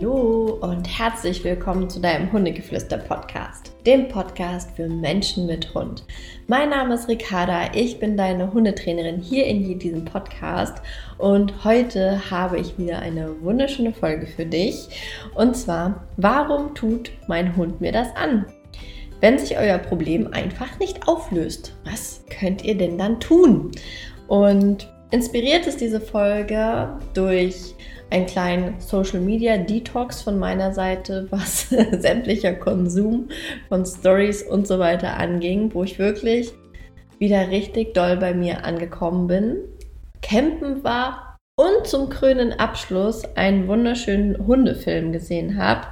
Hallo und herzlich willkommen zu deinem Hundegeflüster-Podcast, dem Podcast für Menschen mit Hund. Mein Name ist Ricarda, ich bin deine Hundetrainerin hier in diesem Podcast und heute habe ich wieder eine wunderschöne Folge für dich. Und zwar, warum tut mein Hund mir das an? Wenn sich euer Problem einfach nicht auflöst, was könnt ihr denn dann tun? Und inspiriert ist diese Folge durch einen kleinen Social Media Detox von meiner Seite, was sämtlicher Konsum von Stories und so weiter anging, wo ich wirklich wieder richtig doll bei mir angekommen bin, campen war und zum krönen Abschluss einen wunderschönen Hundefilm gesehen habe,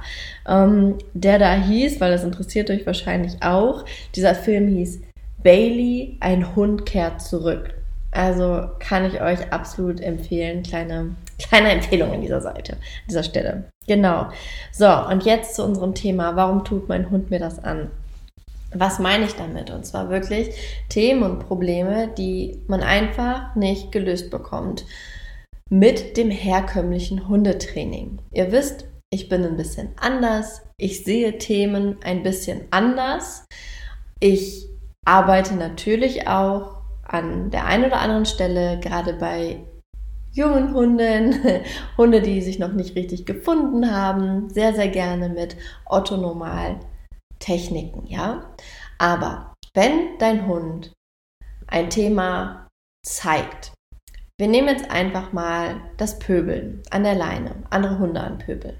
ähm, der da hieß, weil das interessiert euch wahrscheinlich auch, dieser Film hieß Bailey, ein Hund kehrt zurück. Also kann ich euch absolut empfehlen. Kleine, kleine Empfehlung an dieser Seite, an dieser Stelle. Genau. So, und jetzt zu unserem Thema. Warum tut mein Hund mir das an? Was meine ich damit? Und zwar wirklich Themen und Probleme, die man einfach nicht gelöst bekommt mit dem herkömmlichen Hundetraining. Ihr wisst, ich bin ein bisschen anders. Ich sehe Themen ein bisschen anders. Ich arbeite natürlich auch an der einen oder anderen Stelle, gerade bei jungen Hunden, Hunde, die sich noch nicht richtig gefunden haben, sehr, sehr gerne mit Otto-Normal-Techniken, ja. Aber wenn dein Hund ein Thema zeigt, wir nehmen jetzt einfach mal das Pöbeln an der Leine, andere Hunde an Pöbeln.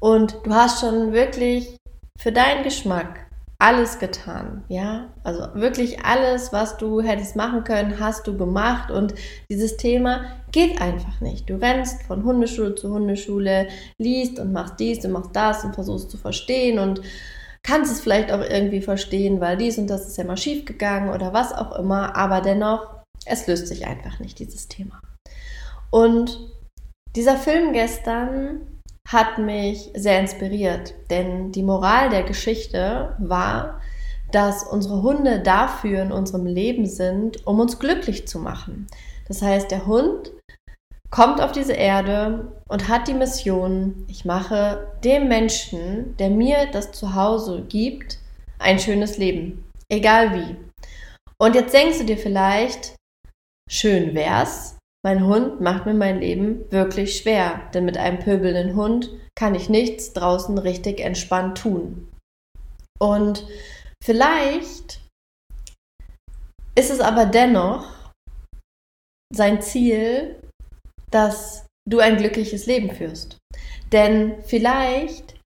Und du hast schon wirklich für deinen Geschmack alles getan, ja? Also wirklich alles, was du hättest machen können, hast du gemacht und dieses Thema geht einfach nicht. Du rennst von Hundeschule zu Hundeschule, liest und machst dies und machst das und versuchst zu verstehen und kannst es vielleicht auch irgendwie verstehen, weil dies und das ist ja mal schief gegangen oder was auch immer, aber dennoch, es löst sich einfach nicht, dieses Thema. Und dieser Film gestern hat mich sehr inspiriert, denn die Moral der Geschichte war, dass unsere Hunde dafür in unserem Leben sind, um uns glücklich zu machen. Das heißt, der Hund kommt auf diese Erde und hat die Mission, ich mache dem Menschen, der mir das Zuhause gibt, ein schönes Leben, egal wie. Und jetzt denkst du dir vielleicht, schön wär's, mein Hund macht mir mein Leben wirklich schwer, denn mit einem pöbelnden Hund kann ich nichts draußen richtig entspannt tun. Und vielleicht ist es aber dennoch sein Ziel, dass du ein glückliches Leben führst. Denn vielleicht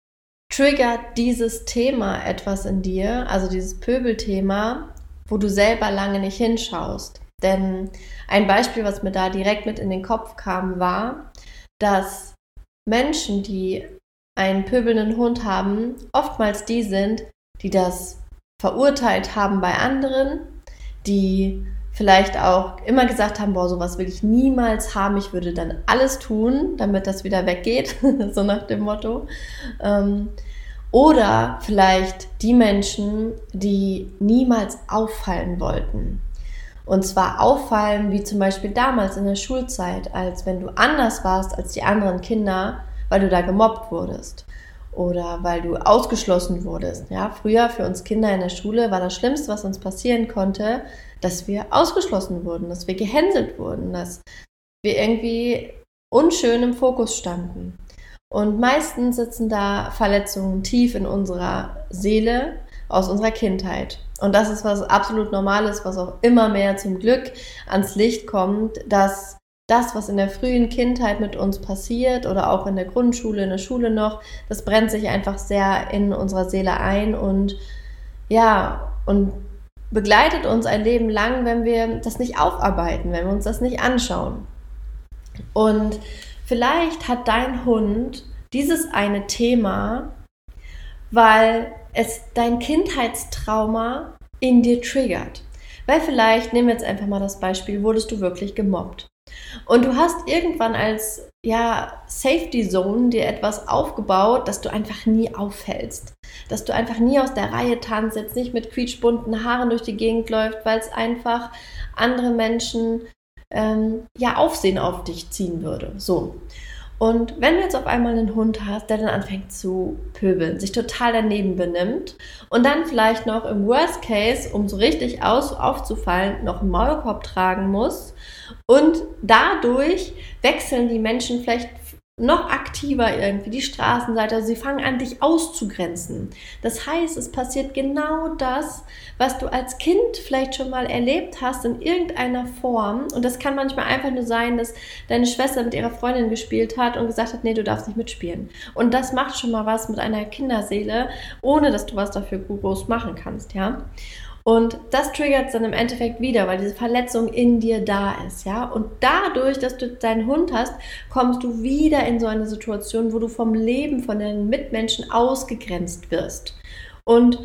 triggert dieses Thema etwas in dir, also dieses Pöbelthema, wo du selber lange nicht hinschaust. Denn ein Beispiel, was mir da direkt mit in den Kopf kam, war, dass Menschen, die einen pöbelnden Hund haben, oftmals die sind, die das verurteilt haben bei anderen, die vielleicht auch immer gesagt haben, boah, sowas will ich niemals haben, ich würde dann alles tun, damit das wieder weggeht, so nach dem Motto. Ähm, oder vielleicht die Menschen, die niemals auffallen wollten, und zwar auffallen, wie zum Beispiel damals in der Schulzeit, als wenn du anders warst als die anderen Kinder, weil du da gemobbt wurdest oder weil du ausgeschlossen wurdest. Ja, früher für uns Kinder in der Schule war das Schlimmste, was uns passieren konnte, dass wir ausgeschlossen wurden, dass wir gehänselt wurden, dass wir irgendwie unschön im Fokus standen. Und meistens sitzen da Verletzungen tief in unserer Seele aus unserer Kindheit. Und das ist was absolut Normales, was auch immer mehr zum Glück ans Licht kommt, dass das, was in der frühen Kindheit mit uns passiert oder auch in der Grundschule, in der Schule noch, das brennt sich einfach sehr in unserer Seele ein und ja, und begleitet uns ein Leben lang, wenn wir das nicht aufarbeiten, wenn wir uns das nicht anschauen. Und vielleicht hat dein Hund dieses eine Thema, weil es dein Kindheitstrauma in dir triggert. Weil vielleicht, nehmen wir jetzt einfach mal das Beispiel, wurdest du wirklich gemobbt. Und du hast irgendwann als ja, Safety Zone dir etwas aufgebaut, dass du einfach nie auffällst. Dass du einfach nie aus der Reihe tanzt, jetzt nicht mit quietschbunten Haaren durch die Gegend läuft, weil es einfach andere Menschen ähm, ja Aufsehen auf dich ziehen würde. So. Und wenn du jetzt auf einmal einen Hund hast, der dann anfängt zu pöbeln, sich total daneben benimmt und dann vielleicht noch im Worst Case, um so richtig aus, aufzufallen, noch einen Maulkorb tragen muss und dadurch wechseln die Menschen vielleicht noch aktiver irgendwie die Straßenseite. Also sie fangen an, dich auszugrenzen. Das heißt, es passiert genau das, was du als Kind vielleicht schon mal erlebt hast in irgendeiner Form. Und das kann manchmal einfach nur sein, dass deine Schwester mit ihrer Freundin gespielt hat und gesagt hat, nee, du darfst nicht mitspielen. Und das macht schon mal was mit einer Kinderseele, ohne dass du was dafür groß machen kannst, ja. Und das triggert es dann im Endeffekt wieder, weil diese Verletzung in dir da ist, ja. Und dadurch, dass du deinen Hund hast, kommst du wieder in so eine Situation, wo du vom Leben, von deinen Mitmenschen ausgegrenzt wirst. Und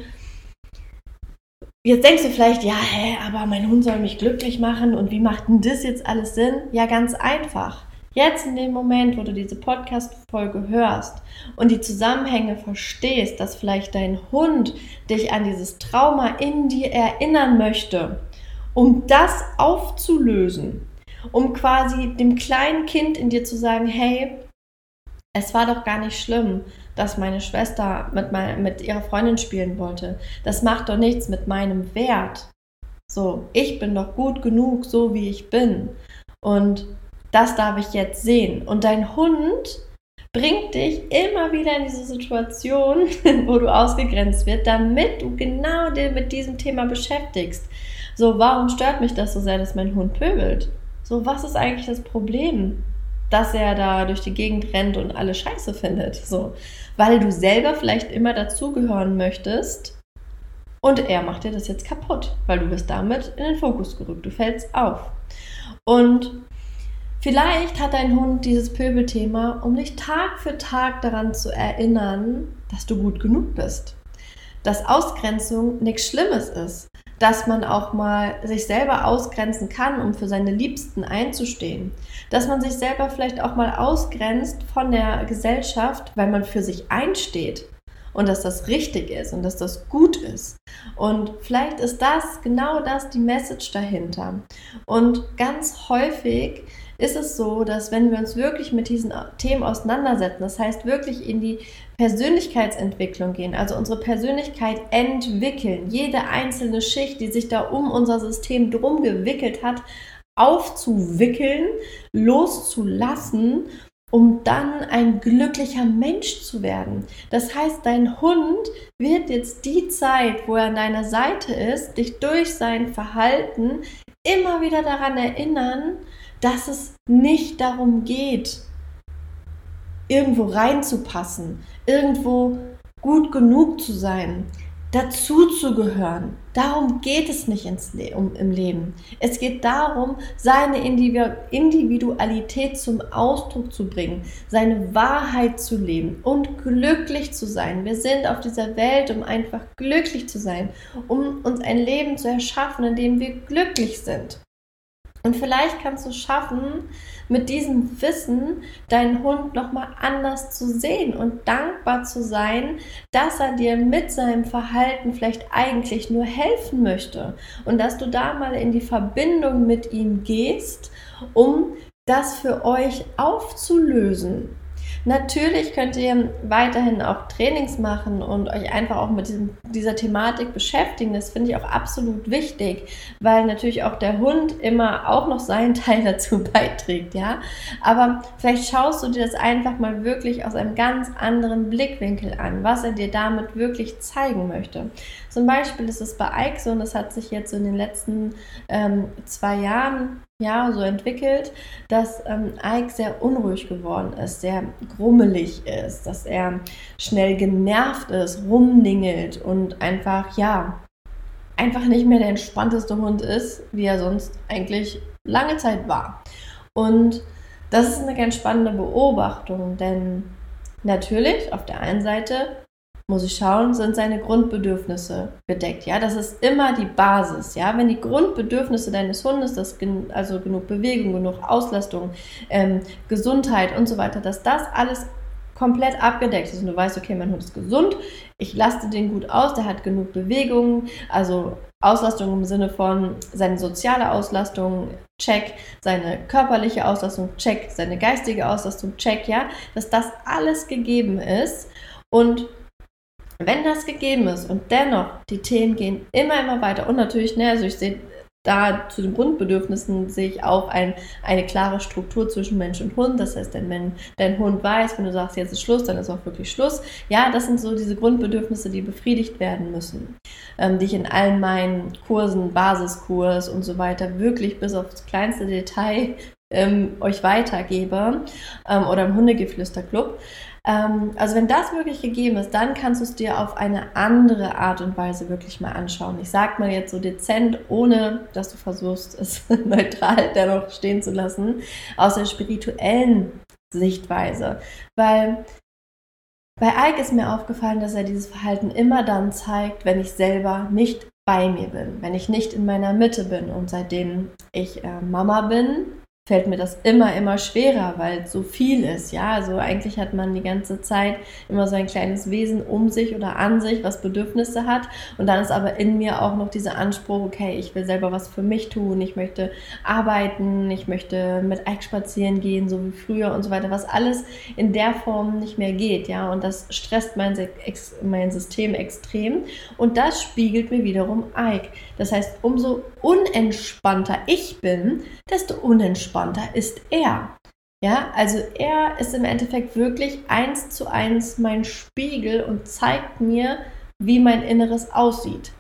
Jetzt denkst du vielleicht, ja, hä, aber mein Hund soll mich glücklich machen und wie macht denn das jetzt alles Sinn? Ja, ganz einfach. Jetzt in dem Moment, wo du diese Podcast-Folge hörst und die Zusammenhänge verstehst, dass vielleicht dein Hund dich an dieses Trauma in dir erinnern möchte, um das aufzulösen, um quasi dem kleinen Kind in dir zu sagen, hey, es war doch gar nicht schlimm, dass meine Schwester mit, mein, mit ihrer Freundin spielen wollte. Das macht doch nichts mit meinem Wert. So, ich bin doch gut genug, so wie ich bin. Und das darf ich jetzt sehen. Und dein Hund bringt dich immer wieder in diese Situation, wo du ausgegrenzt wird, damit du genau mit diesem Thema beschäftigst. So, warum stört mich das so sehr, dass mein Hund pöbelt? So, was ist eigentlich das Problem, dass er da durch die Gegend rennt und alle Scheiße findet? So, weil du selber vielleicht immer dazugehören möchtest und er macht dir das jetzt kaputt, weil du bist damit in den Fokus gerückt, du fällst auf. Und Vielleicht hat dein Hund dieses Pöbelthema, um dich Tag für Tag daran zu erinnern, dass du gut genug bist. Dass Ausgrenzung nichts Schlimmes ist. Dass man auch mal sich selber ausgrenzen kann, um für seine Liebsten einzustehen. Dass man sich selber vielleicht auch mal ausgrenzt von der Gesellschaft, weil man für sich einsteht und dass das richtig ist und dass das gut ist. Und vielleicht ist das genau das die Message dahinter. Und ganz häufig ist es so, dass wenn wir uns wirklich mit diesen Themen auseinandersetzen, das heißt wirklich in die Persönlichkeitsentwicklung gehen, also unsere Persönlichkeit entwickeln, jede einzelne Schicht, die sich da um unser System drum gewickelt hat, aufzuwickeln, loszulassen um dann ein glücklicher Mensch zu werden. Das heißt, dein Hund wird jetzt die Zeit, wo er an deiner Seite ist, dich durch sein Verhalten immer wieder daran erinnern, dass es nicht darum geht, irgendwo reinzupassen, irgendwo gut genug zu sein, dazu zu gehören. Darum geht es nicht Le um, im Leben. Es geht darum, seine Individualität zum Ausdruck zu bringen, seine Wahrheit zu leben und glücklich zu sein. Wir sind auf dieser Welt, um einfach glücklich zu sein, um uns ein Leben zu erschaffen, in dem wir glücklich sind. Und vielleicht kannst du schaffen, mit diesem Wissen deinen Hund nochmal anders zu sehen und dankbar zu sein, dass er dir mit seinem Verhalten vielleicht eigentlich nur helfen möchte und dass du da mal in die Verbindung mit ihm gehst, um das für euch aufzulösen. Natürlich könnt ihr weiterhin auch Trainings machen und euch einfach auch mit diesem, dieser Thematik beschäftigen. Das finde ich auch absolut wichtig, weil natürlich auch der Hund immer auch noch seinen Teil dazu beiträgt, ja. Aber vielleicht schaust du dir das einfach mal wirklich aus einem ganz anderen Blickwinkel an, was er dir damit wirklich zeigen möchte. Zum Beispiel ist es bei Ike so, und das hat sich jetzt in den letzten ähm, zwei Jahren ja, so entwickelt, dass ähm, Ike sehr unruhig geworden ist, sehr grummelig ist, dass er schnell genervt ist, rumningelt und einfach, ja, einfach nicht mehr der entspannteste Hund ist, wie er sonst eigentlich lange Zeit war. Und das ist eine ganz spannende Beobachtung, denn natürlich auf der einen Seite muss ich schauen, sind seine Grundbedürfnisse gedeckt. Ja, das ist immer die Basis. Ja, wenn die Grundbedürfnisse deines Hundes, das also genug Bewegung, genug Auslastung, ähm, Gesundheit und so weiter, dass das alles komplett abgedeckt ist und du weißt, okay, mein Hund ist gesund, ich laste den gut aus, der hat genug Bewegung, also Auslastung im Sinne von seine soziale Auslastung, check, seine körperliche Auslastung, check, seine geistige Auslastung, check, ja, dass das alles gegeben ist und wenn das gegeben ist und dennoch die Themen gehen immer, immer weiter und natürlich, ne, also ich sehe da zu den Grundbedürfnissen sehe ich auch ein, eine klare Struktur zwischen Mensch und Hund. Das heißt, wenn dein Hund weiß, wenn du sagst, jetzt ist Schluss, dann ist auch wirklich Schluss. Ja, das sind so diese Grundbedürfnisse, die befriedigt werden müssen, ähm, die ich in allen meinen Kursen, Basiskurs und so weiter wirklich bis aufs kleinste Detail ähm, euch weitergebe ähm, oder im Hundegeflüsterclub. Ähm, also wenn das wirklich gegeben ist, dann kannst du es dir auf eine andere Art und Weise wirklich mal anschauen. Ich sag mal jetzt so dezent, ohne dass du versuchst, es neutral dennoch stehen zu lassen, aus der spirituellen Sichtweise. Weil bei Ike ist mir aufgefallen, dass er dieses Verhalten immer dann zeigt, wenn ich selber nicht bei mir bin, wenn ich nicht in meiner Mitte bin. Und seitdem ich äh, Mama bin, fällt mir das immer, immer schwerer, weil so viel ist. Ja, also eigentlich hat man die ganze Zeit immer so ein kleines Wesen um sich oder an sich, was Bedürfnisse hat. Und dann ist aber in mir auch noch dieser Anspruch, okay, ich will selber was für mich tun, ich möchte arbeiten, ich möchte mit Ike spazieren gehen, so wie früher und so weiter, was alles in der Form nicht mehr geht. Ja, und das stresst mein, mein System extrem. Und das spiegelt mir wiederum Ike. Das heißt, umso unentspannter ich bin, desto unentspannter entspannter ist er. Ja, also er ist im Endeffekt wirklich eins zu eins mein Spiegel und zeigt mir, wie mein Inneres aussieht.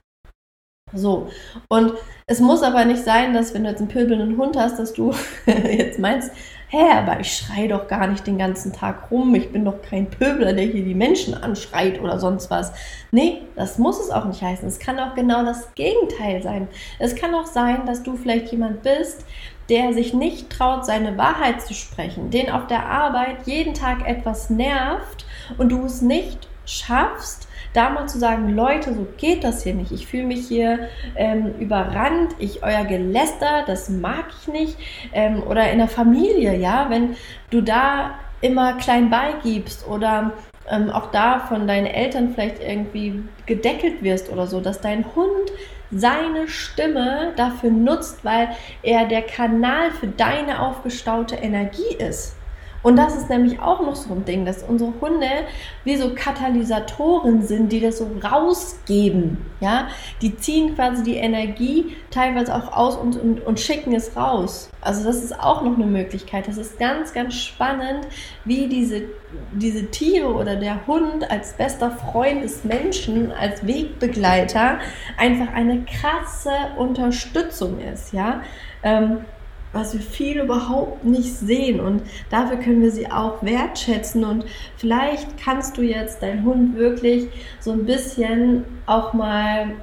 So, und es muss aber nicht sein, dass wenn du jetzt einen pöbelnden Hund hast, dass du jetzt meinst, hä, aber ich schreie doch gar nicht den ganzen Tag rum, ich bin doch kein Pöbler, der hier die Menschen anschreit oder sonst was. Nee, das muss es auch nicht heißen. Es kann auch genau das Gegenteil sein. Es kann auch sein, dass du vielleicht jemand bist, der sich nicht traut, seine Wahrheit zu sprechen, den auf der Arbeit jeden Tag etwas nervt und du es nicht schaffst, da mal zu sagen, Leute, so geht das hier nicht. Ich fühle mich hier ähm, überrannt, ich euer Geläster, das mag ich nicht. Ähm, oder in der Familie, ja, wenn du da immer klein beigibst oder ähm, auch da von deinen Eltern vielleicht irgendwie gedeckelt wirst oder so, dass dein Hund seine Stimme dafür nutzt, weil er der Kanal für deine aufgestaute Energie ist. Und das ist nämlich auch noch so ein Ding, dass unsere Hunde wie so Katalysatoren sind, die das so rausgeben. Ja, die ziehen quasi die Energie teilweise auch aus und, und, und schicken es raus. Also das ist auch noch eine Möglichkeit. Das ist ganz, ganz spannend, wie diese, diese Tiere oder der Hund als bester Freund des Menschen, als Wegbegleiter einfach eine krasse Unterstützung ist. Ja. Ähm, was wir viel überhaupt nicht sehen. Und dafür können wir sie auch wertschätzen. Und vielleicht kannst du jetzt deinen Hund wirklich so ein bisschen auch mal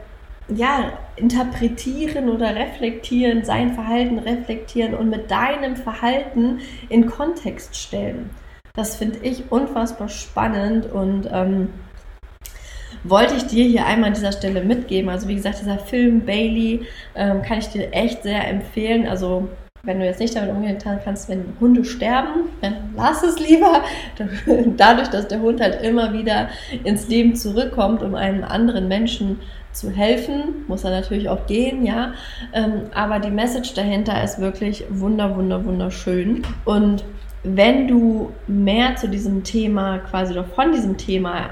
ja, interpretieren oder reflektieren, sein Verhalten reflektieren und mit deinem Verhalten in Kontext stellen. Das finde ich unfassbar spannend und ähm, wollte ich dir hier einmal an dieser Stelle mitgeben. Also wie gesagt, dieser Film Bailey ähm, kann ich dir echt sehr empfehlen. Also wenn du jetzt nicht damit umgehen kannst, wenn Hunde sterben, dann lass es lieber. Dadurch, dass der Hund halt immer wieder ins Leben zurückkommt, um einem anderen Menschen zu helfen, muss er natürlich auch gehen, ja. Ähm, aber die Message dahinter ist wirklich wunder, wunder, wunderschön. Und wenn du mehr zu diesem Thema, quasi oder von diesem Thema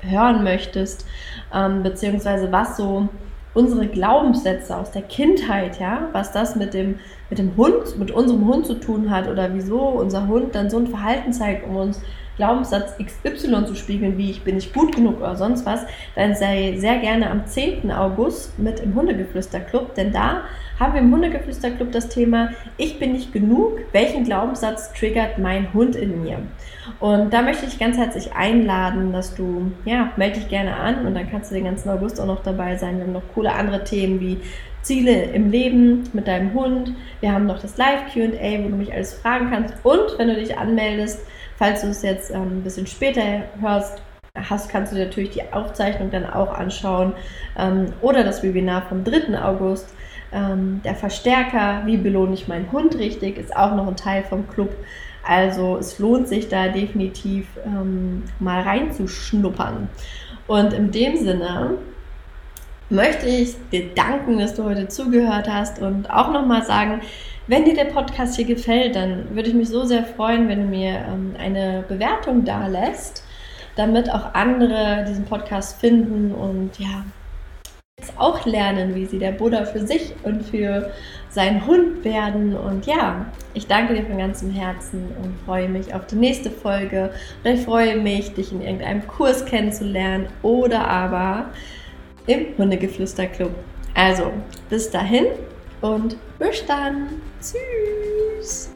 hören möchtest, ähm, beziehungsweise was so unsere Glaubenssätze aus der Kindheit, ja, was das mit dem, mit dem Hund, mit unserem Hund zu tun hat oder wieso unser Hund dann so ein Verhalten zeigt, um uns Glaubenssatz XY zu spiegeln, wie ich bin nicht gut genug oder sonst was, dann sei sehr gerne am 10. August mit im Hundegeflüsterclub, denn da haben wir im Hundegeflüsterclub das Thema Ich bin nicht genug, welchen Glaubenssatz triggert mein Hund in mir? Und da möchte ich ganz herzlich einladen, dass du, ja, melde dich gerne an und dann kannst du den ganzen August auch noch dabei sein. Wir haben noch coole andere Themen wie Ziele im Leben mit deinem Hund. Wir haben noch das Live-QA, wo du mich alles fragen kannst. Und wenn du dich anmeldest, falls du es jetzt ähm, ein bisschen später hörst, hast, kannst du dir natürlich die Aufzeichnung dann auch anschauen. Ähm, oder das Webinar vom 3. August. Ähm, der Verstärker, wie belohne ich meinen Hund richtig, ist auch noch ein Teil vom Club. Also es lohnt sich da definitiv ähm, mal reinzuschnuppern. Und in dem Sinne möchte ich dir danken, dass du heute zugehört hast und auch nochmal sagen, wenn dir der Podcast hier gefällt, dann würde ich mich so sehr freuen, wenn du mir ähm, eine Bewertung da lässt, damit auch andere diesen Podcast finden und ja, auch lernen, wie sie der Buddha für sich und für seinen Hund werden. Und ja, ich danke dir von ganzem Herzen und freue mich auf die nächste Folge. Und ich freue mich, dich in irgendeinem Kurs kennenzulernen oder aber im Hundegeflüsterclub. Also, bis dahin und bis dann. Tschüss.